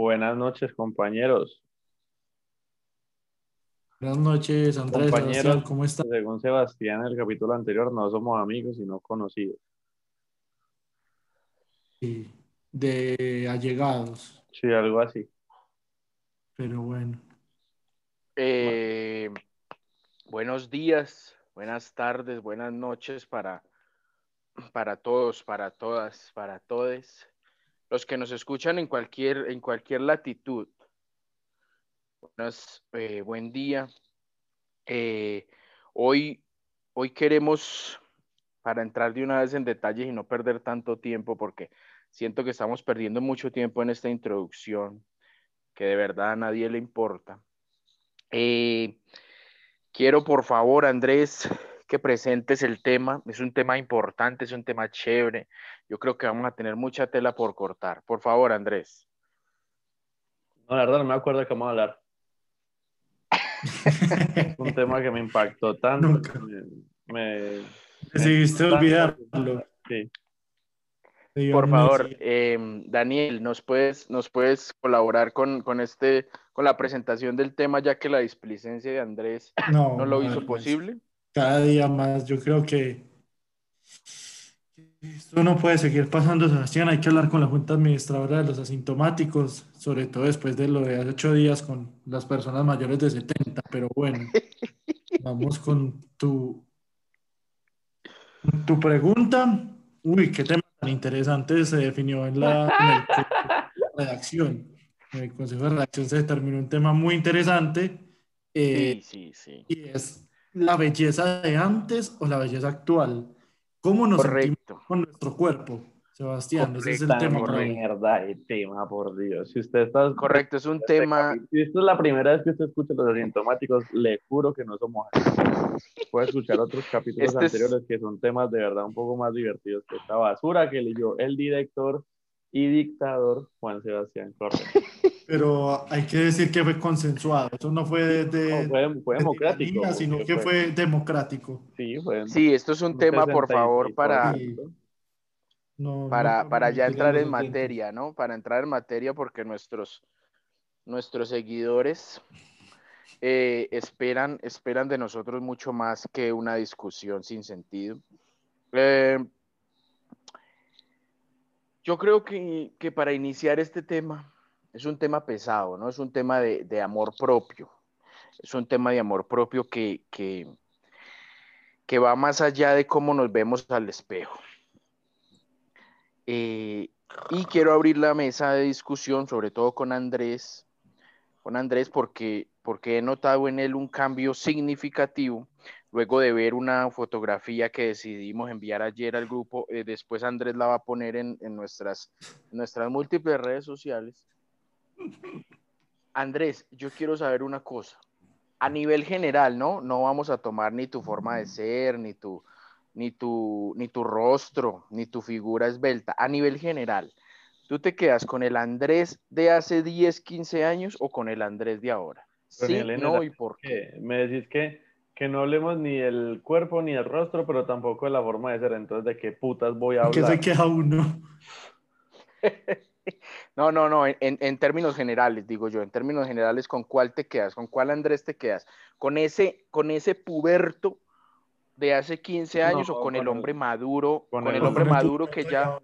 Buenas noches, compañeros. Buenas noches, Andrés. Compañeros, ¿Cómo estás? Según Sebastián, en el capítulo anterior, no somos amigos, sino conocidos. Sí, de allegados, Sí, algo así. pero bueno. Eh, buenos días, buenas tardes, buenas noches para, para todos, para todas, para todes. Los que nos escuchan en cualquier, en cualquier latitud. Buenas, eh, buen día. Eh, hoy, hoy queremos, para entrar de una vez en detalles y no perder tanto tiempo, porque siento que estamos perdiendo mucho tiempo en esta introducción, que de verdad a nadie le importa. Eh, quiero, por favor, Andrés, que presentes el tema. Es un tema importante, es un tema chévere. Yo creo que vamos a tener mucha tela por cortar. Por favor, Andrés. No, la verdad, no me acuerdo de qué vamos a hablar. Es un tema que me impactó tanto. Nunca. que Me, me- Decidiste tanto- olvidarlo. Sí. Por favor, eh, Daniel, ¿nos puedes, nos puedes colaborar con, con este, con la presentación del tema, ya que la displicencia de Andrés No, no lo hizo pues, posible? Cada día más, yo creo que esto no puede seguir pasando, Sebastián. Hay que hablar con la Junta Administradora de los Asintomáticos, sobre todo después de lo de hace ocho días con las personas mayores de 70. Pero bueno, vamos con tu, tu pregunta. Uy, qué tema tan interesante se definió en la, en el redacción. En el Consejo de Redacción se determinó un tema muy interesante. eh, Sí, sí, sí. y es la belleza de antes o la belleza actual. ¿Cómo nos sentimos Correcto. con nuestro cuerpo, Sebastián? Ese es el tema mierda de tema, por Dios. Si usted está Correcto, es un este tema, Si esta es la primera vez que usted escucha los asintomáticos, le juro que no somos así. Puede escuchar otros capítulos Este es- anteriores que son temas de verdad un poco más divertidos que esta basura que leyó el director y dictador Juan Sebastián Correa. Pero hay que decir que fue consensuado. Eso no fue de, de- No, fue, fue de democrático. tiranía, sino que fue democrático. Sí, fue. sí, esto es un tema, por 66%. favor, para, Sí. No, no para, para ya entrar en materia, ¿no? Para entrar en materia porque nuestros, nuestros seguidores eh, esperan, esperan de nosotros mucho más que una discusión sin sentido. Eh, yo creo que, que para iniciar este tema es un tema pesado, ¿no? Es un tema de, de amor propio. Es un tema de amor propio que, que, que va más allá de cómo nos vemos al espejo. Eh, y quiero abrir la mesa de discusión, sobre todo con Andrés, con Andrés, porque, porque he notado en él un cambio significativo luego de ver una fotografía que decidimos enviar ayer al grupo. eh, después Andrés la va a poner en, en nuestras, en nuestras múltiples redes sociales. Andrés, yo quiero saber una cosa. A nivel general, ¿no? No vamos a tomar ni tu forma de ser, ni tu, ni tu, ni tu rostro, ni tu figura esbelta. A nivel general, ¿tú te quedas con el Andrés de hace 10, 15 años o con el Andrés de ahora? Pero Sí, no y por qué. Me decís que, que no hablemos ni del cuerpo ni del rostro, pero tampoco de la forma de ser. Entonces, ¿de qué putas voy a ¿En qué hablar? se queja uno? No, no, no, en, en términos generales, digo yo, en términos generales, ¿con cuál te quedas? ¿Con cuál Andrés te quedas? ¿Con ese, con ese puberto de hace 15 años No, o con el con el- hombre maduro, con con, el el hombre maduro que ya,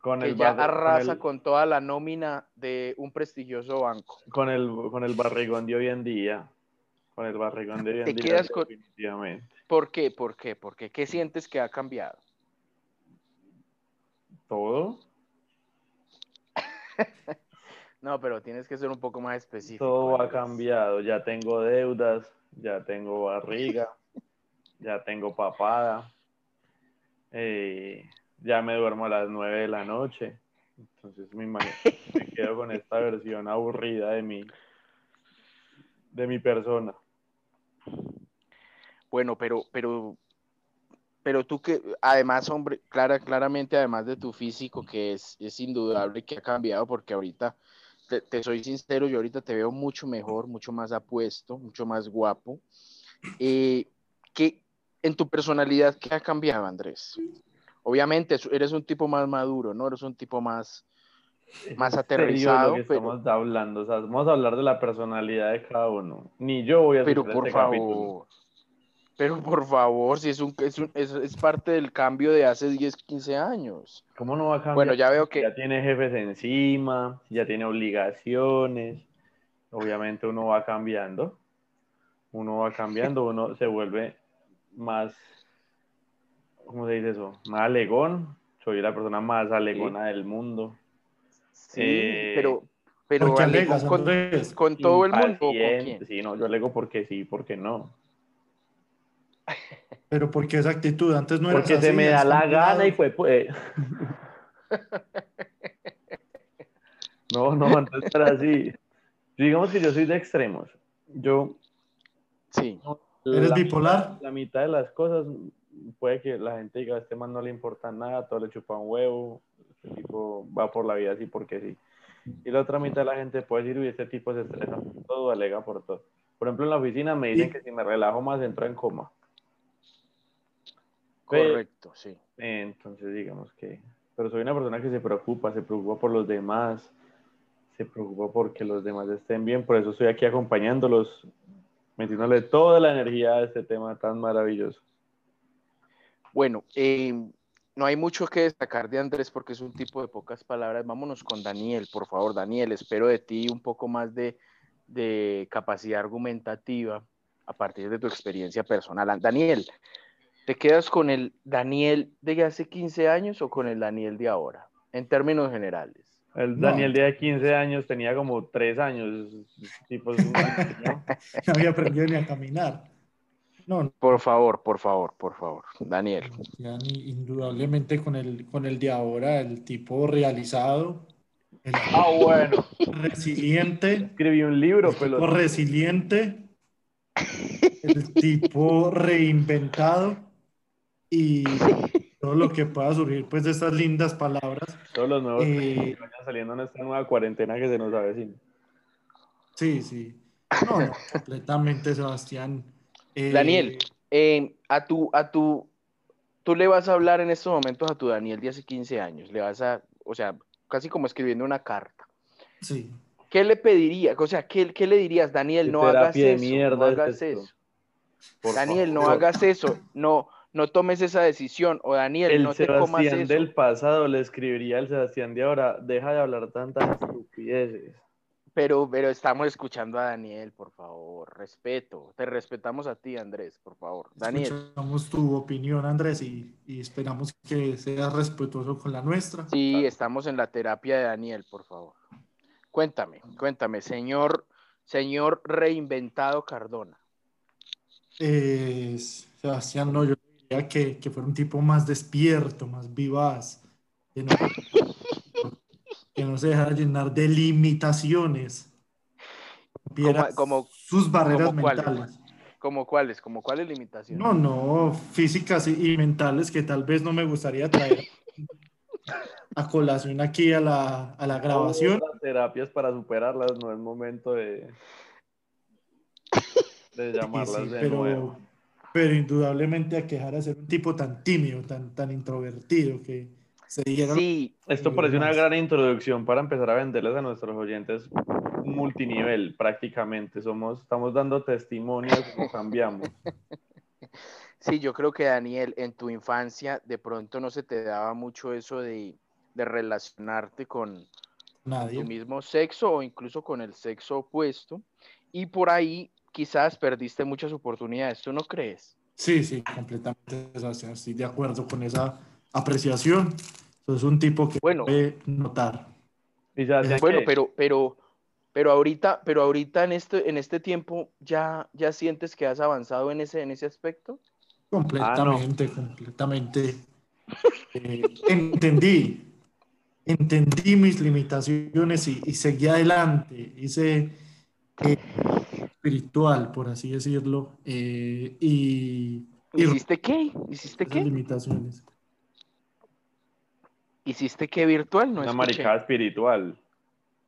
Con que el, ya arrasa con, toda la nómina de un prestigioso banco? con, el, con el barrigón de hoy en día. Con el barrigón de hoy en Te día, quedas definitivamente. ¿Por qué? ¿Por qué? ¿Por qué? ¿Qué sientes que ha cambiado? Todo. No, pero tienes que ser un poco más específico. Todo ha cambiado. Ya tengo deudas, ya tengo barriga, ya tengo papada. eh, ya me duermo a las 9 de la noche. Entonces me me quedo con esta versión aburrida de mi, de mi persona. Bueno, pero, pero, pero tú que, además, hombre, clara, claramente, además de tu físico, que es, es indudable que ha cambiado, porque ahorita, te, te soy sincero, yo ahorita te veo mucho mejor, mucho más apuesto, mucho más guapo. Eh, ¿qué, en tu personalidad, ¿qué ha cambiado, Andrés? Obviamente, eres un tipo más maduro, ¿no? Eres un tipo más, más serio aterrizado, que pero- estamos hablando, o sea, vamos a hablar de la personalidad de cada uno. Ni yo voy a Pero por este capítulo. Pero por favor, si es, un, es, un- es, es parte del cambio de hace 10, 15 años. ¿Cómo no va a cambiar? Bueno, ya veo que Ya tiene jefes encima, ya tiene obligaciones. Obviamente uno va cambiando. Uno va cambiando, uno se vuelve más, ¿cómo se dice eso? Más alegón. Soy la persona más alegona del mundo. sí, eh, pero, pero ¿Por qué alegó alegas, con, todo el mundo. ¿o con quién? Sí, no, yo alego porque sí, porque no. Pero ¿por qué esa actitud? Antes no eras Porque se me da la gana y pues, pues. No, no, antes era así. Digamos que yo soy de extremos. Yo, Sí, ¿Eres la, bipolar? la mitad de las cosas puede que la gente diga, a este man no le importa nada, todo le chupa un huevo, este tipo va por la vida así porque sí. Y la otra mitad de la gente puede decir, uy, este tipo se estresa por todo, alega por todo. Por ejemplo, en la oficina me dicen Y- que si me relajo más entro en coma. Correcto, sí. Entonces, digamos que, pero soy una persona que se preocupa, se preocupa por los demás, se preocupa porque los demás estén bien, por eso estoy aquí acompañándolos, metiéndole toda la energía a este tema tan maravilloso. Bueno, eh, no hay mucho que destacar de Andrés porque es un tipo de pocas palabras. Vámonos con Daniel, por favor, Daniel. Espero de ti un poco más de, de capacidad argumentativa a partir de tu experiencia personal. Daniel, ¿te quedas con el Daniel de hace 15 años o con el Daniel de ahora? En términos generales. El No. Daniel de 15 años tenía como 3 años, tipo, niño. No había aprendido ni a caminar. No, no, Por favor, por favor, por favor, Daniel. indudablemente con el, con el de ahora, el tipo realizado, el Ah, bueno, resiliente, escribí un libro, el tipo pero resiliente, el tipo reinventado y todo lo que pueda surgir pues de estas lindas palabras. todos los nuevos Eh, que vayan saliendo en esta nueva cuarentena que se nos avecina. Sí, sí. No, no, completamente, Sebastián. Eh, Daniel, eh, a tu, a tu, tú le vas a hablar en estos momentos a tu Daniel de hace 15 años, le vas a, o sea, casi como escribiendo una carta. Sí. ¿Qué le pediría? O sea, ¿qué, qué le dirías, Daniel? ¿Qué No hagas eso, mierda no hagas eso. Daniel, no hagas eso, no, no tomes esa decisión, o Daniel, El no te comas Sebastián eso. del pasado le escribiría al Sebastián de ahora, deja de hablar tantas estupideces. Pero, pero estamos escuchando a Daniel, por favor, respeto, te respetamos a ti, Andrés, por favor. Daniel, Escuchamos tu opinión, Andrés, y, y esperamos que seas respetuoso con la nuestra. sí, estamos en la terapia de Daniel, por favor. Cuéntame, cuéntame, señor, señor reinventado Cardona. Eh, Sebastián, no, yo que, que fuera un tipo más despierto, más vivaz, que no, que no se dejara llenar de limitaciones, Como- como- sus barreras como cuáles? mentales. ¿Cómo cuáles? ¿Cómo cuáles limitaciones? No, no, físicas y y mentales que tal vez no me gustaría traer a colación aquí a la, a la grabación. Otras terapias para superarlas, no es momento de, de Sí, llamarlas sí, de pero, nuevo. Pero indudablemente a quejar a ser un tipo tan tímido, tan, tan introvertido que se diera Sí, Esto parece una gran introducción para empezar a venderles a nuestros oyentes multinivel prácticamente. Somos, estamos dando testimonio de cómo cambiamos. sí, yo creo que Daniel, en tu infancia de pronto no se te daba mucho eso de, de relacionarte con tu nadie. mismo sexo o incluso con el sexo opuesto y por ahí quizás perdiste muchas oportunidades, ¿tú no crees? Sí, sí, completamente, Sebastián, estoy de acuerdo con esa apreciación. Sos un tipo que Bueno. puede notar. Bueno, pero, pero, pero ahorita, pero ahorita en este, en este tiempo ya, ya sientes que has avanzado en ese, en ese aspecto. Completamente, completamente. Eh, entendí, entendí mis limitaciones y, y seguí adelante. Hice eh, espiritual, por así decirlo, eh, y, y ¿Hiciste qué? ¿Hiciste qué? limitaciones. ¿Hiciste qué virtual? No una maricada espiritual.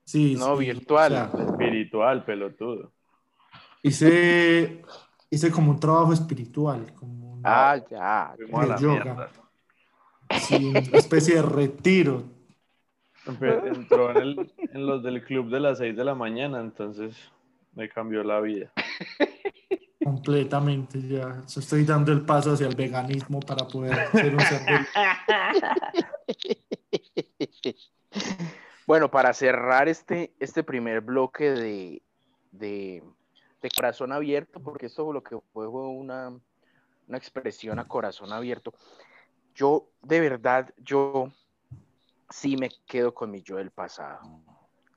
Sí, No, sí, virtual. o sea, Espiritual, pelotudo. hice, hice como un trabajo espiritual, como una, Ah, ya. La yoga. mierda. sí, una especie de retiro. Entró en, el, en los del club de las 6 de la mañana, entonces me cambió la vida. Completamente, ya estoy dando el paso hacia el veganismo para poder ser un cerdo. Bueno, para cerrar este, este primer bloque de, de, corazón abierto, porque esto lo que fue una, una expresión a corazón abierto, yo de verdad, yo sí me quedo con mi yo del pasado.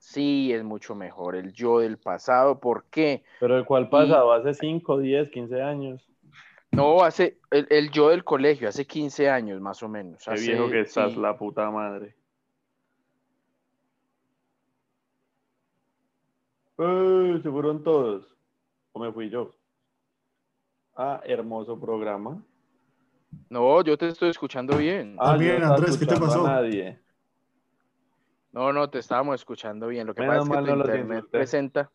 Sí, es mucho mejor el yo del pasado. ¿Por qué? ¿Pero el cuál pasado? ¿Hace 5, 10, 15 años? No, hace el, yo del colegio, hace 15 años más o menos. Qué viejo que estás, la puta madre. Eh, se fueron todos. ¿O me fui yo? Ah, hermoso programa. No, yo te estoy escuchando bien. Ah, bien, Andrés, ¿qué te pasó? nadie. No, no, te estábamos escuchando bien. Lo que pasa es que tu internet presenta,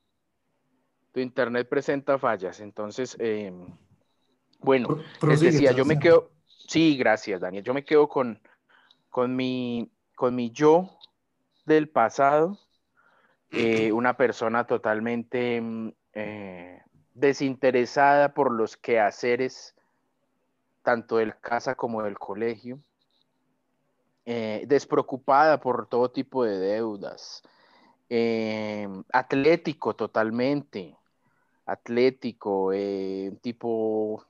tu internet presenta fallas. Entonces, em, bueno, les decía, yo me quedo, sí, gracias, Daniel. Yo me quedo con, con mi, con mi yo del pasado, eh, una persona totalmente em, eh, desinteresada por los quehaceres tanto del casa como del colegio, eh, despreocupada por todo tipo de deudas, eh, atlético totalmente, atlético, eh, tipo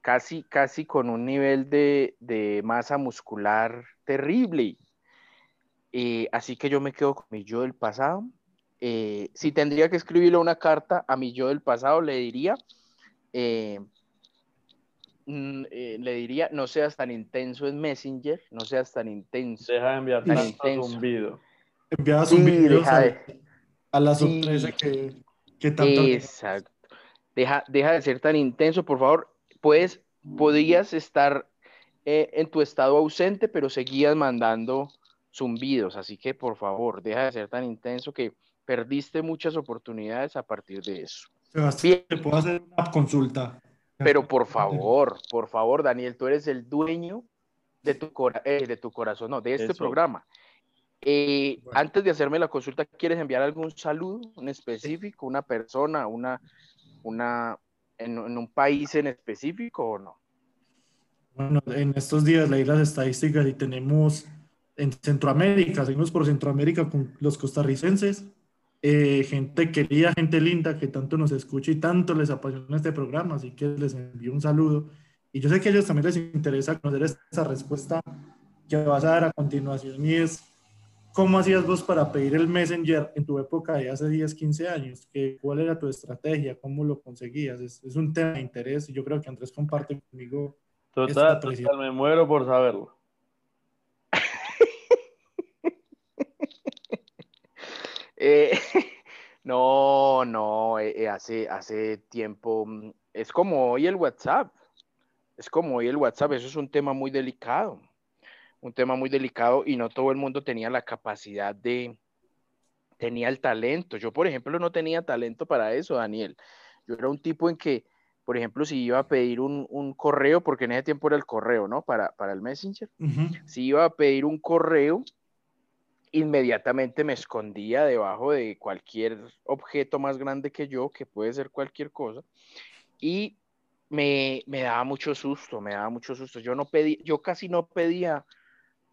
casi, casi con un nivel de, de masa muscular terrible. así que yo me quedo con mi yo del pasado. si tendría que escribirle una carta a mi yo del pasado, le diría, Mm, eh, le diría, no seas tan intenso en Messenger, no seas tan intenso. Deja de enviar tan intenso. zumbido. Enviabas un video a, la sorpresa que, que tanto... Exacto. Deja, deja de ser tan intenso, por favor. Puedes, podías estar eh, en tu estado ausente, pero seguías mandando zumbidos, así que por favor, deja de ser tan intenso que perdiste muchas oportunidades a partir de eso. Sebastián, ¿te puedo hacer una consulta? Pero por favor, por favor, Daniel, tú eres el dueño de tu, eh, de tu corazón, no, de este programa. Eh, antes de hacerme la consulta, ¿quieres enviar algún saludo en específico, una persona, una, una, en, un país en específico o no? Bueno, en estos días leí las estadísticas y tenemos en Centroamérica, seguimos por Centroamérica con los costarricenses, eh, gente querida, gente linda que tanto nos escucha y tanto les apasiona este programa, así que les envío un saludo. Y yo sé que a ellos también les interesa conocer esta respuesta que vas a dar a continuación y es, ¿cómo hacías vos para pedir el Messenger en tu época de hace 10, 15 años? ¿Qué, ¿Cuál era tu estrategia? ¿Cómo lo conseguías? Es, es un tema de interés y yo creo que Andrés comparte conmigo. Total, total, me muero por saberlo. Eh, no, no, eh, eh, hace, hace tiempo, mm, es como hoy el WhatsApp, es como hoy el WhatsApp, eso es un tema muy delicado, un tema muy delicado y no todo el mundo tenía la capacidad de, tenía el talento. Yo, por ejemplo, no tenía talento para eso, Daniel. Yo era un tipo en que, por ejemplo, si iba a pedir un, correo, porque en ese tiempo era el correo, ¿no? Para, para el Messenger. Si iba a pedir un correo, inmediatamente me escondía debajo de cualquier objeto más grande que yo, que puede ser cualquier cosa, y me, daba mucho susto, me daba mucho susto. Yo no pedí, yo casi no pedía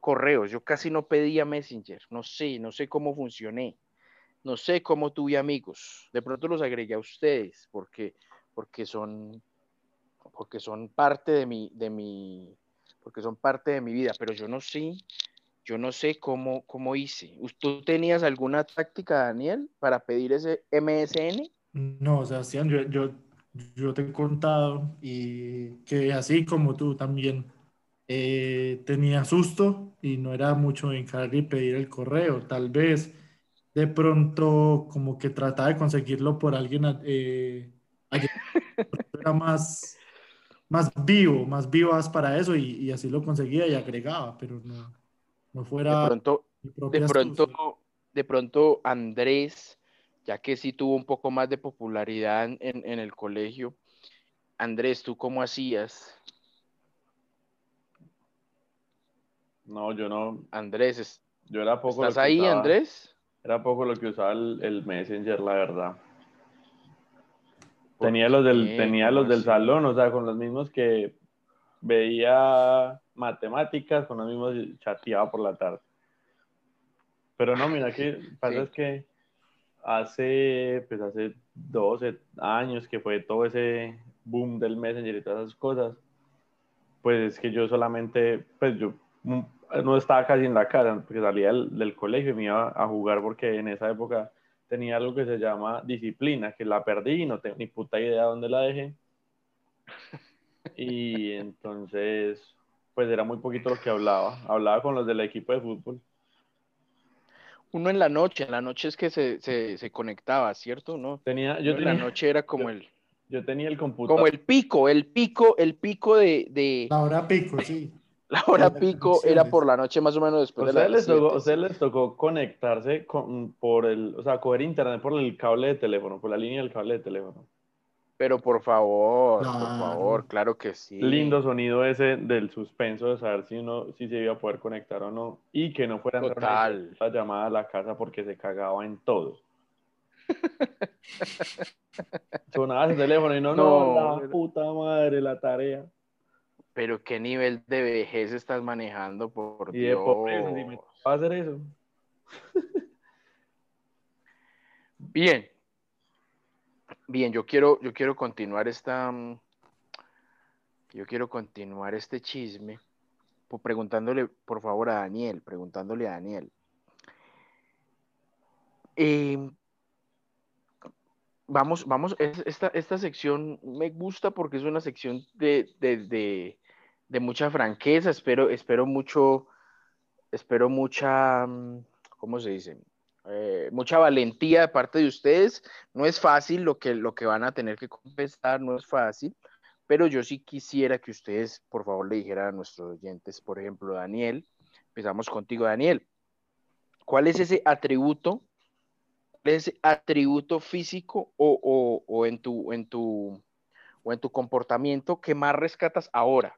correos, yo casi no pedía Messenger, no sé, no sé cómo funcioné, no sé cómo tuve amigos. De pronto los agregué a ustedes porque, porque son, porque son parte de mi, de mi, porque son parte de mi vida, pero yo no sé yo no sé cómo, cómo hice. ¿Tú tenías alguna táctica, Daniel, para pedir ese MSN? No, Sebastián, yo, yo, yo te he contado y que así como tú también eh, tenía susto y no era mucho encargar y pedir el correo. Tal vez de pronto como que trataba de conseguirlo por alguien, eh, era más, más vivo, más vivas para eso y, y así lo conseguía y agregaba, pero no no fuera de pronto, de pronto, de pronto Andrés, ya que sí tuvo un poco más de popularidad en, el colegio, Andrés, ¿tú cómo hacías? No, yo no. Andrés, Yo era poco. ¿Estás ahí, usaba- Andrés? Era poco lo que usaba el, el Messenger, la verdad. ¿Por Tenía los del, qué? tenía ¿Cómo los del salón, o sea, con los mismos que veía matemáticas, con los mismos chateaba por la tarde. Pero no, mira que pasa Sí. es que hace, pues hace 12 años que fue todo ese boom del Messenger y todas esas cosas, pues es que yo solamente, pues yo mm, no estaba casi en la casa, porque salía del, del colegio y me iba a jugar porque en esa época tenía algo que se llama disciplina, que la perdí y no tengo ni puta idea dónde la dejé. Y entonces, pues era muy poquito lo que hablaba. Hablaba con los del equipo de fútbol. Uno en la noche, en la noche es que se, se, se conectaba, ¿cierto? ¿No? Tenía, Uno yo, en tenía, la noche era como yo- el, yo tenía el computador. como el pico, el pico, el pico de, de La hora pico, sí. la hora de pico era por la noche más o menos ¿A después de ustedes las les, tocó, siete, a ustedes sí. les tocó conectarse con, por el, o sea, coger internet por el cable de teléfono, por la línea del cable de teléfono. Pero por favor, por favor, claro que sí. Lindo sonido ese del suspenso de saber si uno si se iba a poder conectar o no y que no fuera Total. la llamada a la casa porque se cagaba en todo. Sonaba ese teléfono y no, no, No, la puta madre, la tarea. Pero qué nivel de vejez estás manejando, por Y de Dios. pobreza, si me va a hacer eso. Bien. Bien, yo quiero, yo quiero continuar esta. mm, Yo quiero continuar este chisme. Preguntándole, por favor, a Daniel. Preguntándole a Daniel. Eh, vamos, vamos, es- esta, esta sección me gusta porque es una sección de, de, de, de mucha franqueza. Espero, espero mucho, espero mucha, mm, ¿cómo se dice? Eh, mucha valentía de parte de ustedes. No es fácil lo que, lo que van a tener que confesar, no es fácil, pero yo sí quisiera que ustedes, por favor, le dijeran a nuestros oyentes, por ejemplo, Daniel, empezamos contigo, Daniel. ¿Cuál es ese atributo, ese atributo físico o, o- o en tu, en tu, o en tu comportamiento que más rescatas ahora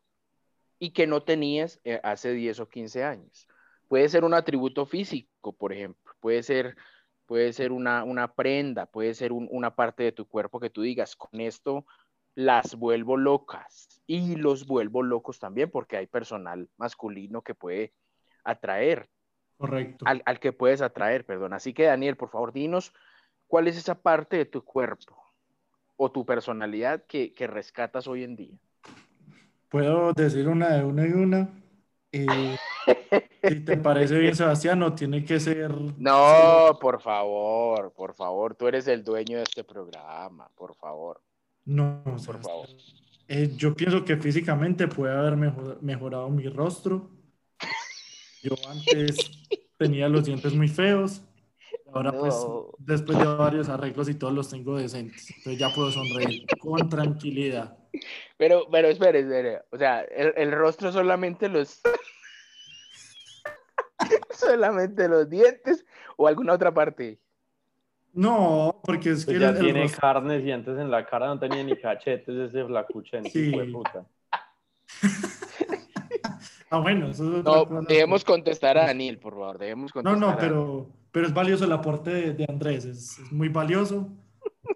y que no tenías eh, hace 10 o 15 años? Puede ser un atributo físico, por ejemplo, puede ser, puede ser una, una prenda, puede ser un- una parte de tu cuerpo que tú digas, con esto las vuelvo locas y los vuelvo locos también porque hay personal masculino que puede atraer, Correcto. al, al que puedes atraer, perdón. Así que Daniel, por favor, dinos cuál es esa parte de tu cuerpo o tu personalidad que, que rescatas hoy en día. Puedo decir una de una y una. Eh, si te parece bien, Sebastián, no tiene que ser. No, por favor, por favor, tú eres el dueño de este programa, por favor, No, por Sebastián. favor. Eh, yo pienso que físicamente puede haber mejor- mejorado mi rostro. Yo antes tenía los dientes muy feos. Ahora, pues, después de varios arreglos y todos los tengo decentes. Entonces ya puedo sonreír con tranquilidad. Pero, pero espere, espere. O sea, el, el rostro solamente los. solamente los dientes o alguna otra parte. No, porque es que Pues ya el- el tiene rostro- carnes y antes en la cara no tenía ni cachetes ese flacuchento, Sí. de puta. Ah, bueno, eso es otra No, cosa. debemos contestar a Daniel, por favor. Debemos No, contestar. no, a- pero, pero es valioso el aporte de, de Andrés, es, es muy valioso.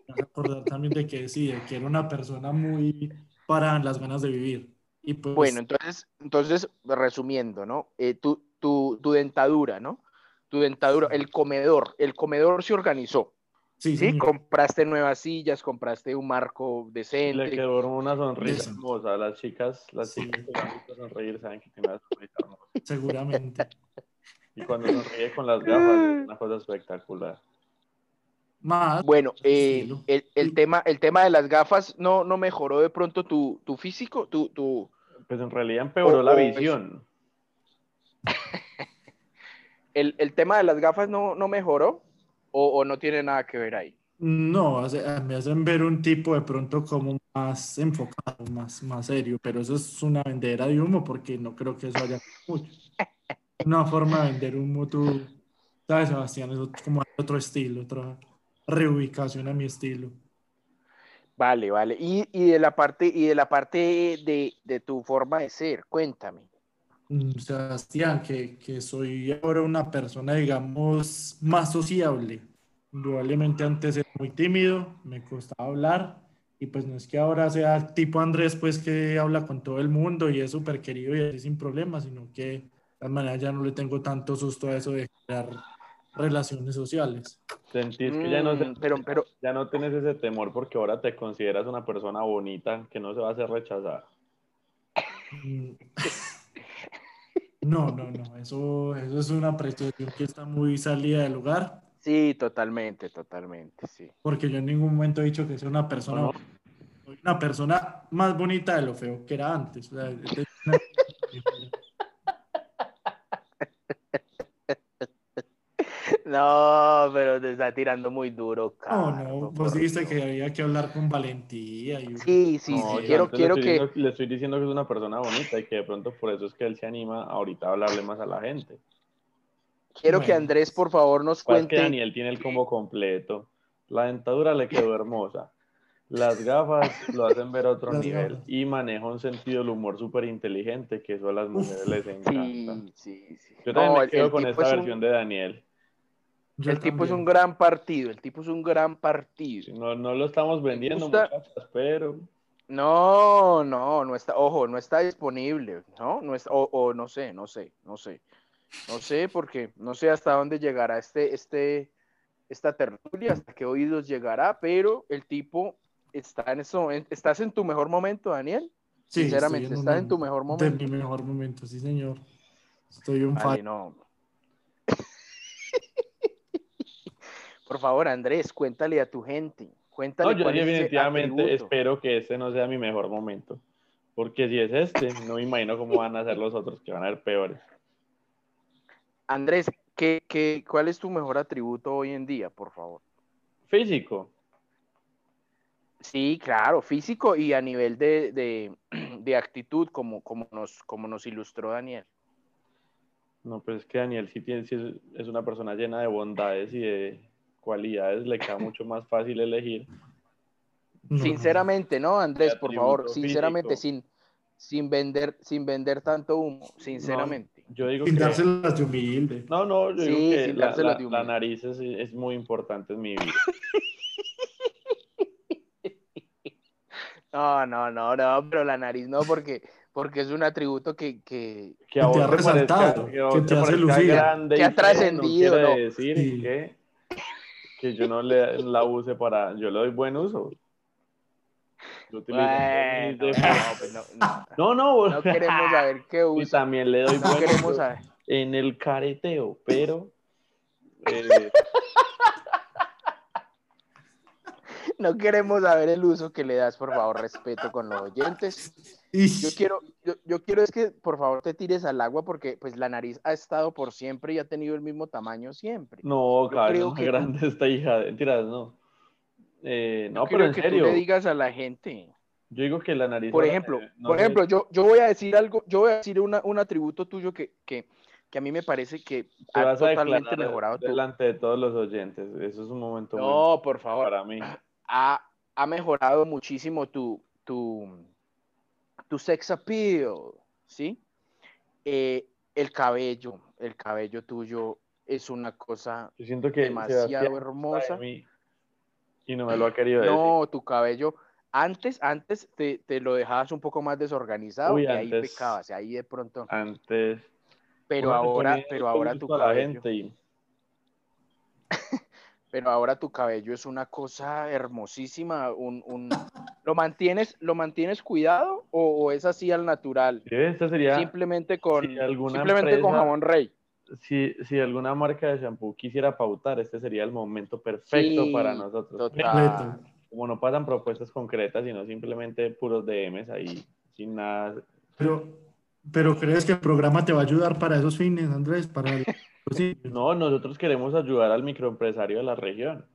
Acordar también de que sí, de que era una persona muy para las ganas de vivir. Y pues, Bueno, entonces, entonces, resumiendo, ¿no? Eh, tu, tu, tu dentadura, ¿no? Tu dentadura, el comedor, el comedor se organizó, sí, ¿sí? señor. Compraste nuevas sillas, compraste un marco Le decente. quedó una sonrisa hermosa. Las chicas, las Sí. chicas que le han visto sonreír saben que tiene una sonrisa hermosa. seguramente. Y cuando sonríe con las gafas es una cosa espectacular. Más, Bueno, eh, el, el tema, el tema de las gafas no, no mejoró de pronto tu, tu físico, tu, tu, Pues en realidad empeoró O- la o- visión. el, el tema de las gafas no, no mejoró o, o no tiene nada que ver ahí. no, hace- me hacen ver un tipo de pronto como más enfocado, más, más serio, pero eso es una vendedera de humo porque no creo que eso haya mucho. Una forma de vender humo, tú, sabes, Sebastián, es como otro estilo, otra reubicación a mi estilo. Vale, vale. Y, y de la parte, y de la parte de, de tu forma de ser, cuéntame. Mm, Sebastián, que, que soy ahora una persona, digamos, más sociable. Indudablemente antes era muy tímido, me costaba hablar y pues no es que ahora sea tipo Andrés, pues que habla con todo el mundo y es súper querido y así sin problemas, sino que de todas maneras ya no le tengo tanto susto a eso de crear relaciones sociales. Sentís que ya no, Mm, pero, pero, ya no tienes ese temor porque ahora te consideras una persona bonita que no se va a hacer rechazar. Mm. No, no, no, eso, eso es una apreciación que está muy salida del lugar, sí, totalmente, totalmente, sí. porque yo en ningún momento he dicho que sea una persona, No, soy una persona más bonita de lo feo que era antes. o sea, es una- No, pero te está tirando muy duro, No, Carlos, no, por vos dijiste que había que hablar con valentía. Y... Sí, sí, no, sí. Quiero, quiero le, estoy que. diciendo, le estoy diciendo que es una persona bonita y que de pronto por eso es que él se anima ahorita a hablarle más a la gente. Quiero que. Andrés, por favor, nos Pasa que cuente. Daniel tiene el combo completo. La dentadura le quedó hermosa. Las gafas lo hacen ver a otro Las nivel. gafas. Y maneja un sentido del humor súper inteligente que eso a las mujeres les encanta. Sí, sí, sí. Yo también No, me quedo con esta es un- versión de Daniel. Yo el tipo es un gran partido, el tipo es un gran partido. No, no lo estamos vendiendo, gusta- muchachas, pero No, no, no está, ojo, no está disponible, ¿no? No está, o, o no sé, no sé, no sé. No sé porque no sé hasta dónde llegará este, este, esta tertulia, hasta qué oídos llegará, pero el tipo está en eso, en- estás en tu mejor momento, Daniel. Sí, sinceramente, estoy ¿estás un- en tu mejor momento? De mi mejor momento, sí, señor. Estoy un Vale, no. Por favor, Andrés, cuéntale a tu gente. Cuéntale no, yo definitivamente espero que este no sea mi mejor momento. Porque si es este, no me imagino cómo van a ser los otros, que van a ser peores. Andrés, ¿qué, qué, cuál es tu mejor atributo hoy en día, por favor? Físico. Sí, claro, físico y a nivel de, de, de actitud, como, como, nos, como nos ilustró Daniel. No, pues es que Daniel sí, tiene, sí es, es una persona llena de bondades y de cualidades, le queda mucho más fácil elegir. No, Sinceramente, ¿no, Andrés? Por favor, sinceramente, físico. sin, sin, vender, sin vender tanto humo, sinceramente. Yo digo Sin que... dárselas de humilde. No, no, yo Sí, digo que sin la, la- de la nariz es, es muy importante en mi vida. No, no, no, no, pero la nariz no, porque, porque es un atributo que, que, Que a te ha parezca, resaltado, que a vos que te te hace lucir. grande Que ha trascendido, no ¿no? quiere decir Sí. que, que yo no le, la use para... Yo le doy buen uso. En bueno, no, pues no, no, No, no, no queremos saber qué Y usa, también le doy no buen uso saber. en el careteo, pero... eh, No queremos saber el uso que le das, por favor, respeto con los oyentes. Yo quiero, yo, yo quiero es que por favor te tires al agua porque pues la nariz ha estado por siempre y ha tenido el mismo tamaño siempre. no, cada vez creo que grande esta hija. Mentiras, no. Eh, Yo no, quiero pero en que serio. tú le digas a la gente. Yo digo que la nariz... Por ejemplo, no por ejemplo, yo, yo voy a decir algo, yo voy a decir una, un atributo tuyo que, que, que a mí me parece que ha totalmente mejorado delante de todos los oyentes. Eso es un momento muy No, por favor. para mí. Ha, ha mejorado muchísimo tu, tu, tu sex appeal, ¿sí? Eh, el cabello, el cabello tuyo es una cosa Yo siento que demasiado hermosa. de y no me lo ha querido decir. No, tu cabello, antes, antes te, te lo dejabas un poco más desorganizado Uy, y ahí antes- pecabas, ahí de pronto. Antes. Pero ahora, pero ahora tu a la cabello, gente y pero ahora tu cabello es una cosa hermosísima, un, un... ¿Lo mantienes, lo mantienes cuidado o, o es así al natural? Sí, esta sería Simplemente con, si alguna simplemente con jabón rey. si, si alguna marca de shampoo quisiera pautar, este sería el momento perfecto Sí, para nosotros. Total. Como no pasan propuestas concretas, sino simplemente puros DMs ahí, sin nada. Pero, pero ¿crees que el programa te va a ayudar para esos fines, Andrés? Para el- sí. No, nosotros queremos ayudar al microempresario de la región.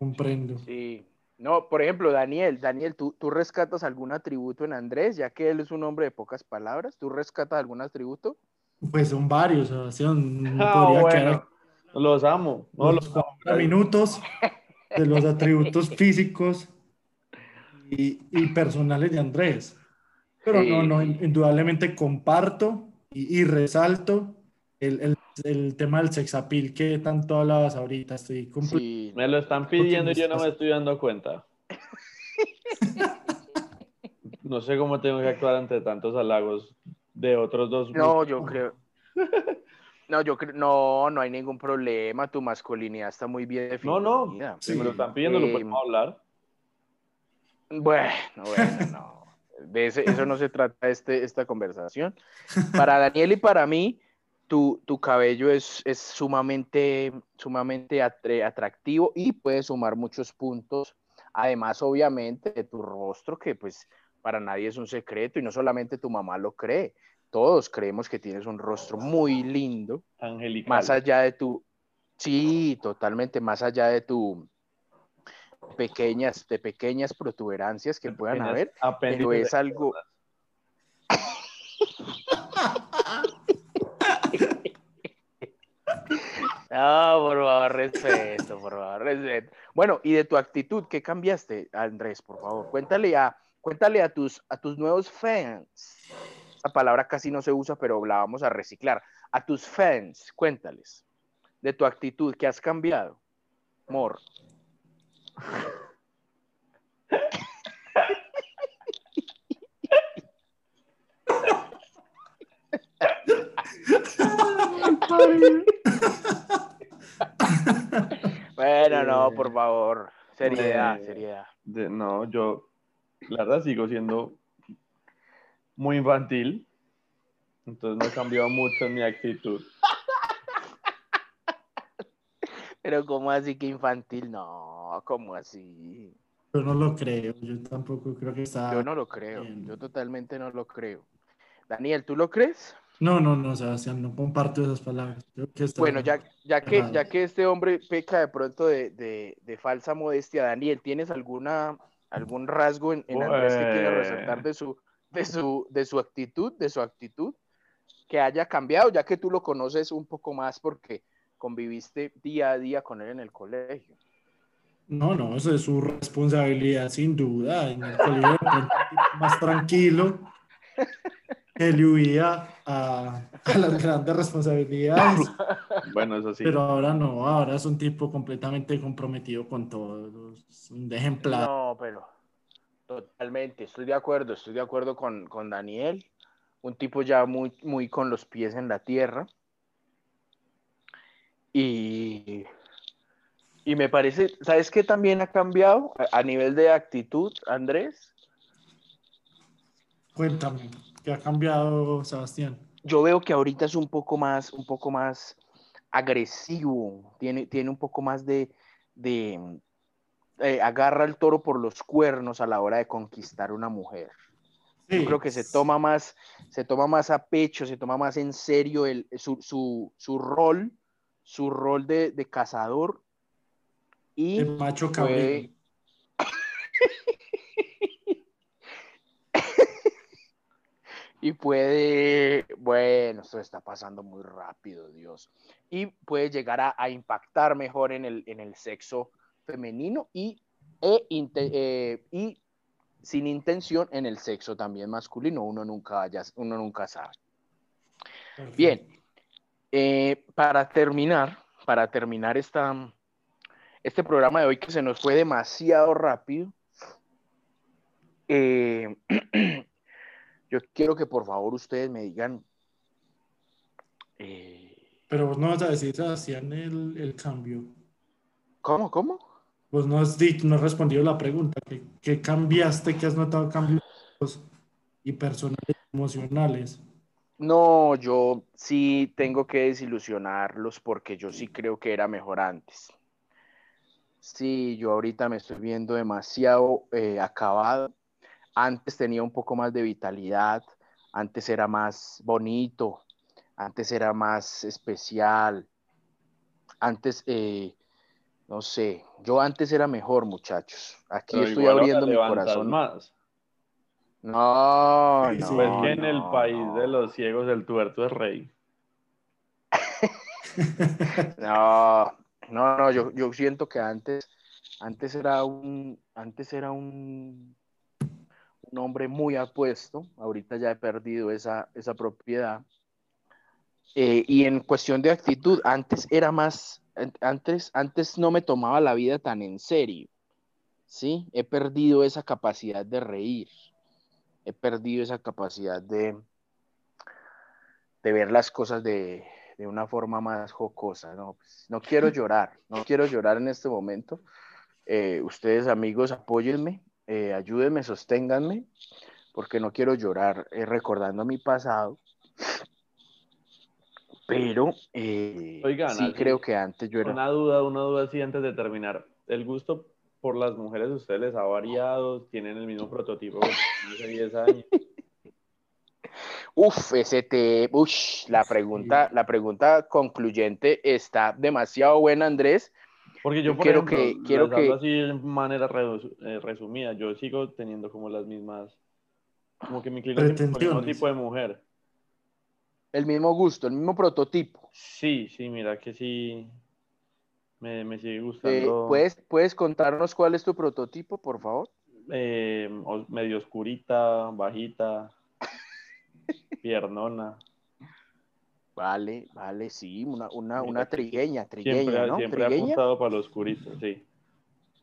Comprendo. Sí. No, por ejemplo, Daniel, Daniel, ¿tú, ¿tú rescatas algún atributo en Andrés, ya que él es un hombre de pocas palabras? ¿Tú rescatas algún atributo? Pues son varios, Sebastián. No Ah, podría bueno, quedar los amo. No, los los amo. 40 minutos de los atributos físicos y, y personales de Andrés. Pero no, no, indudablemente comparto y, y resalto el, el, el, tema del sex appeal que tanto hablabas ahorita. Estoy sí. Me lo están pidiendo y yo no me estoy dando cuenta. no sé cómo tengo que actuar ante tantos halagos de otros dos. No, yo creo. No, yo creo, no, no hay ningún problema. Tu masculinidad está muy bien definida. No, no. Si me lo están pidiendo, lo podemos hablar. Bueno, bueno, no. De eso no se trata este, esta conversación. Para Daniel y para mí, tu, tu cabello es, es, sumamente, sumamente atractivo y puede sumar muchos puntos. Además, obviamente, de tu rostro, que pues para nadie es un secreto y no solamente tu mamá lo cree, todos creemos que tienes un rostro muy lindo. Angelical. Más allá de tu, sí, totalmente, más allá de tu pequeñas, de pequeñas protuberancias que puedan haber, pero es algo... No, por favor, respeto, por favor, respeto. Bueno, y de tu actitud, ¿qué cambiaste, Andrés? Por favor, cuéntale a, cuéntale a tus, a tus nuevos fans. Esa palabra casi no se usa, pero la vamos a reciclar. A tus fans, cuéntales de tu actitud, ¿qué has cambiado? Mor. bueno, no, por favor. Seriedad, seriedad. no, yo, la verdad, sigo siendo muy infantil. Entonces no he cambiado mucho en mi actitud. Pero ¿cómo así que infantil? No, ¿cómo así? Yo no lo creo, yo tampoco creo que está... Yo no lo creo, yo totalmente no lo creo. Daniel, ¿tú lo crees? No, no, no, Sebastián, no comparto esas palabras. bueno, ya, ya, que, ya que este hombre peca de pronto de, falsa modestia, Daniel, ¿tienes alguna, algún rasgo en, Andrés que quiera resaltar de su, de, su, de su actitud, de su actitud, que haya cambiado, ya que tú lo conoces un poco más porque conviviste día a día con él en el colegio? No, no, eso es su responsabilidad, sin duda. En el colegio, más tranquilo que le huía a, las grandes responsabilidades. Bueno, eso sí. Pero ahora no, ahora es un tipo completamente comprometido con todo, un ejemplar. No, pero totalmente, estoy de acuerdo, estoy de acuerdo con, con Daniel, un tipo ya muy, muy con los pies en la tierra. Y, y me parece, ¿sabes qué también ha cambiado a nivel de actitud, Andrés? Cuéntame. ¿Qué ha cambiado, Sebastián? Yo veo que ahorita es un poco más, un poco más agresivo, tiene, tiene un poco más de, de eh, agarra el toro por los cuernos a la hora de conquistar una mujer. Yo creo que se toma más, se toma más a pecho, se toma más en serio el, su, su, su rol, su rol de, de cazador. Y el macho cabrón. y puede, bueno, esto está pasando muy rápido, Dios, y puede llegar a, impactar mejor en el, en el sexo femenino y, e, eh, y sin intención en el sexo también masculino, uno nunca, uno nunca sabe. Bien, eh, para terminar, para terminar esta, este programa de hoy que se nos fue demasiado rápido, eh, Yo quiero que por favor ustedes me digan. Eh, Pero vos no vas a decir, Sebastián, el, el cambio. ¿Cómo? ¿Cómo? Vos no has, dicho, no has respondido la pregunta. ¿Qué, qué cambiaste? ¿Qué has notado cambios y personales emocionales? No, yo sí tengo que desilusionarlos porque yo sí creo que era mejor antes. Sí, yo ahorita me estoy viendo demasiado eh, acabado antes tenía un poco más de vitalidad, antes era más bonito, antes era más especial, antes, eh, no sé, yo antes era mejor, muchachos. Aquí estoy abriendo mi corazón. Más. No, no. Pues que en el país de los ciegos el tuerto es rey. no, no, no, yo, yo siento que antes, antes era un, antes era un un hombre muy apuesto, ahorita ya he perdido esa, esa propiedad. Eh, y en cuestión de actitud, antes era más, antes, antes no me tomaba la vida tan en serio, ¿sí? He perdido esa capacidad de reír, he perdido esa capacidad de, de ver las cosas de, de una forma más jocosa, ¿no? Pues, no quiero llorar, no quiero llorar en este momento. Eh, ustedes amigos, apóyenme, eh, ayúdenme, sosténganme, porque no quiero llorar eh, recordando mi pasado. Pero eh, sí creo que antes yo era... Una duda, una duda así antes de terminar. ¿El gusto por las mujeres de ustedes les ha variado? ¿Tienen el mismo prototipo hace 10 años? Uf, ese te, ush, la pregunta, la pregunta concluyente está demasiado buena, Andrés. Porque yo, quiero que, quiero que así de manera eh, resumida, yo sigo teniendo como las mismas, como que mi inclino el mismo tipo de mujer. El mismo gusto, el mismo prototipo. Sí, sí, mira que sí, me, me sigue gustando. ¿puedes, ¿Puedes contarnos cuál es tu prototipo, por favor? Eh, medio oscurita, bajita, piernona. Vale, vale, sí, una, una, una trigueña, trigueña, siempre, ¿no? Siempre ha apuntado para los oscurito, sí.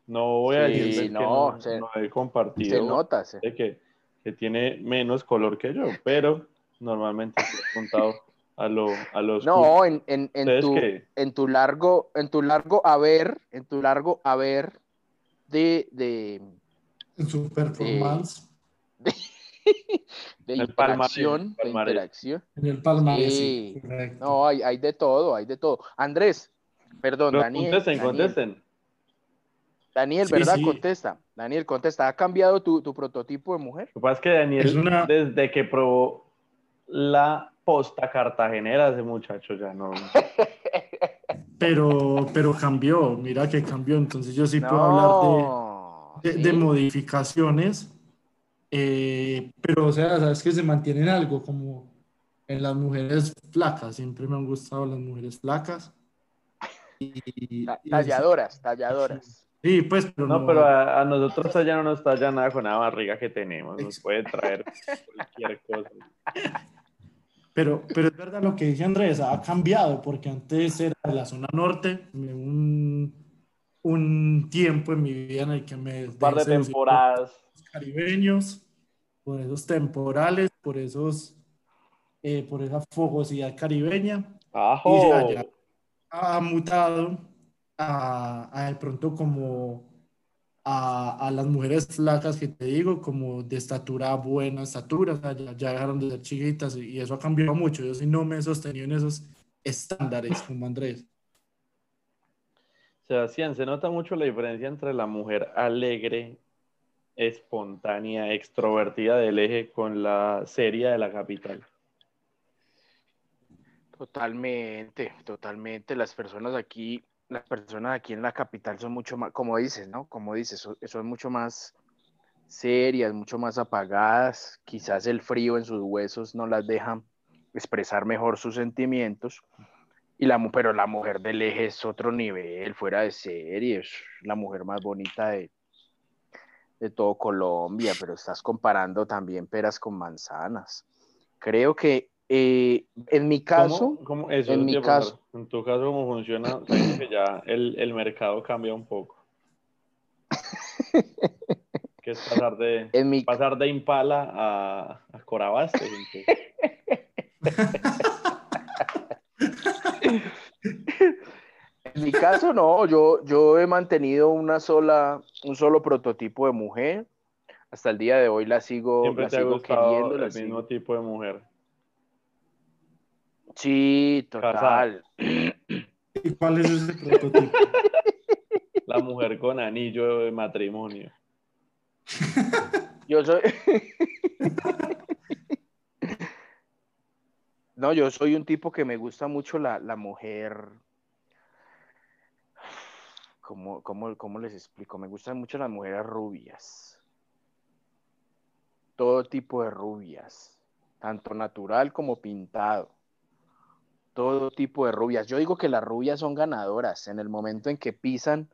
No voy a decir no, que no, he compartido. Se nota, Que, que tiene menos color que yo, pero normalmente he apuntado a lo, a los No, en, en, en, tu, en tu largo, en tu largo haber, en tu largo haber de, de en su performance. De, de, interacción, de interacción. En el palmarés, sí. No, hay, hay de todo, hay de todo. Andrés, perdón, Daniel. Contesten, Daniel, contesten. Daniel, ¿verdad? Sí. Contesta. Daniel, contesta. ¿Ha cambiado tu, tu, prototipo de mujer? Lo que pasa es que Daniel, es una... desde que probó la posta cartagenera, ese muchacho ya no. Pero, pero cambió, mira que cambió. Entonces yo sí puedo hablar de, de, de modificaciones eh, pero, o sea, sabes que se mantienen algo como en las mujeres flacas. Siempre me han gustado las mujeres flacas. Y, talladoras, y talladoras. Sí, pues, pero no, no pero a, a, nosotros allá no nos talla nada con la barriga que tenemos. Nos puede traer cualquier cosa. Pero, pero es verdad lo que dice Andrés, ha cambiado, porque antes era la zona norte, un, un tiempo en mi vida en el que me... Un par de temporadas caribeños, por esos temporales, por esos, eh, por esa fogosidad caribeña. ¡Ajo! Y ha mutado a, a, de pronto como a, a, las mujeres flacas que te digo, como de estatura buena estatura, o sea, ya, ya, dejaron de ser chiquitas y, y eso ha cambiado mucho. Yo sí no me he sostenido en esos estándares como Andrés. Sebastián, se nota mucho la diferencia entre la mujer alegre espontánea, extrovertida del eje con la serie de la capital. Totalmente, totalmente. Las personas aquí, las personas aquí en la capital son mucho más, como dices, ¿no? Como dices, son, son mucho más serias, mucho más apagadas. Quizás el frío en sus huesos no las deja expresar mejor sus sentimientos. Y la, pero la mujer del eje es otro nivel, fuera de serie, es la mujer más bonita de, de todo Colombia, pero estás comparando también peras con manzanas. Creo que eh, en mi caso, ¿Cómo, cómo eso en mi caso, en tu caso cómo funciona, que ya el, el, mercado cambia un poco. que es pasar de en mi... pasar de Impala a, a Corabaste. En mi caso, no, yo, yo he mantenido una sola, un solo prototipo de mujer. Hasta el día de hoy la sigo, Siempre la te sigo ha gustado queriendo. el la mismo sigo... tipo de mujer. Sí, total. ¿Y cuál es ese prototipo? La mujer con anillo de matrimonio. Yo soy. no, yo soy un tipo que me gusta mucho la, la mujer ¿Cómo, cómo, ¿Cómo les explico? Me gustan mucho las mujeres rubias. Todo tipo de rubias. Tanto natural como pintado. Todo tipo de rubias. Yo digo que las rubias son ganadoras. En el momento en que pisan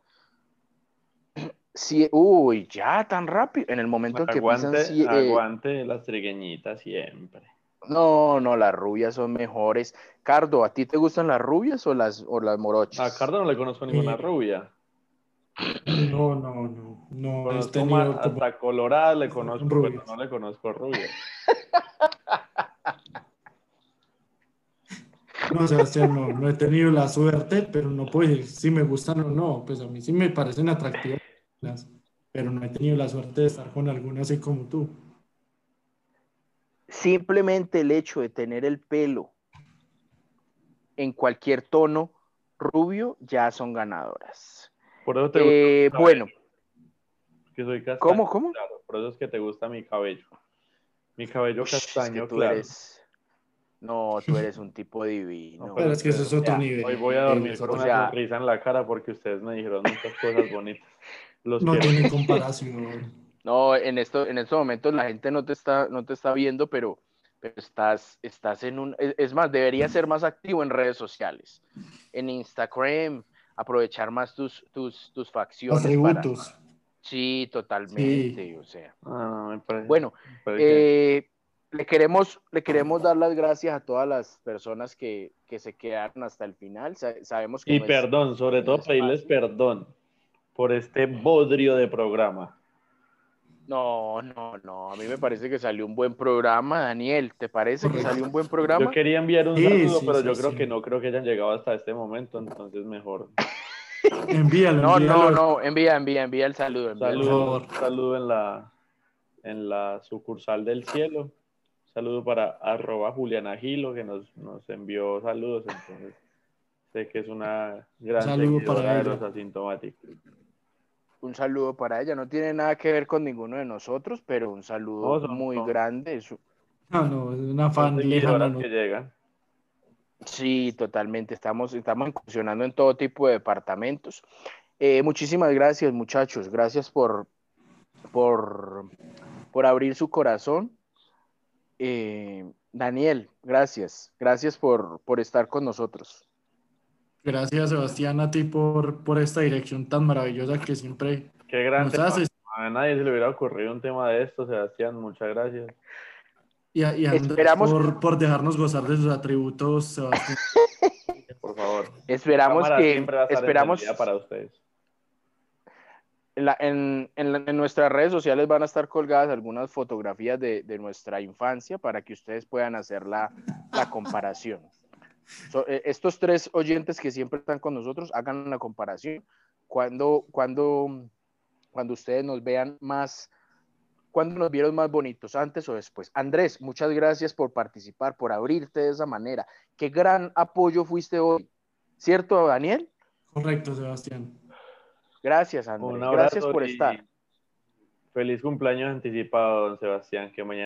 Sí, uy, ya tan rápido. En el momento en que Aguante, pisan sí, eh, aguante las trigueñitas siempre. No, no, las rubias son mejores. Cardo, ¿a ti te gustan las rubias o las, o las morochas? A Cardo no le conozco ninguna Sí. rubia. No, no, no. No Conozco tenido más- como- hasta colorada le conozco, pero rubias. no le conozco rubia. No, Sebastián, no, no he tenido la suerte, pero no puedo decir si me gustan o no. Pues a mí sí me parecen atractivas, pero no he tenido la suerte de estar con alguna así como tú. Simplemente el hecho de tener el pelo en cualquier tono rubio ya son ganadoras. Por eso te gusta Eh, bueno, que soy castaño, ¿cómo, cómo? claro. Por eso es que te gusta mi cabello. Mi cabello Ush, es que castaño, tú claro. eres- No, tú eres un tipo divino. No, Pero es que eso es otro Ya, nivel. Hoy voy a dormir Es con una sea- sonrisa en la cara porque ustedes me dijeron muchas cosas bonitas. Los No quiero. tiene comparación. No, en esto, en estos momentos la gente no te está, no te está viendo, pero, pero estás, estás en un, es, es más, deberías ser más activo en redes sociales, en Instagram, aprovechar más tus, tus, tus facciones. para-. Sí, totalmente, o sea. Ah, no, me parece- Bueno, me parece que- eh, le queremos, le queremos dar las gracias a todas las personas que, que se quedaron hasta el final. Sa- sabemos que Y no es- perdón, sobre no todo es pedirles perdón por este bodrio de programa. No, no, no. A mí me parece que salió un buen programa, Daniel. ¿Te parece que salió un buen programa? Yo quería enviar un Sí, saludo, sí, pero sí, yo creo que no creo que hayan llegado hasta este momento, entonces mejor. Envíalo, No, no, envíalo. no. Envía, envía, envía el saludo. envía el Saludo, saludo en la en la sucursal del cielo. Saludo para arroba Juliana Gilo que nos, nos envió saludos, entonces sé que es una gran Saludo seguidora para de los asintomáticos. Un saludo para ella. No tiene nada que ver con ninguno de nosotros, pero un saludo No, muy son- grande. Es- No, no, es una fan lejana. no. que llegan. Sí, totalmente. Estamos, estamos incursionando en todo tipo de departamentos. Eh, muchísimas gracias, muchachos. Gracias por, por, por abrir su corazón. Eh, Daniel, gracias. Gracias por, por estar con nosotros. Gracias, Sebastián, a ti por, por esta dirección tan maravillosa que siempre Qué gran nos tema. haces. A nadie se le hubiera ocurrido un tema de esto, Sebastián, muchas gracias. Y, a- y a Esperamos- por, por dejarnos gozar de sus atributos, Sebastián. Por favor. Esperamos que siempre va a estar esperamos para ustedes. en, la- en- en la- en nuestras redes sociales van a estar colgadas algunas fotografías de, de nuestra infancia para que ustedes puedan hacer la, la comparación. So, eh, estos tres oyentes que siempre están con nosotros hagan la comparación cuando, cuando, cuando ustedes nos vean más, cuando nos vieron más bonitos, antes o después. Andrés, muchas gracias por participar, por abrirte de esa manera. Qué gran apoyo fuiste hoy, ¿cierto, Daniel? Correcto, Sebastián. Gracias, Andrés. Un abrazo Gracias por y estar. Feliz cumpleaños anticipado, don Sebastián, que mañana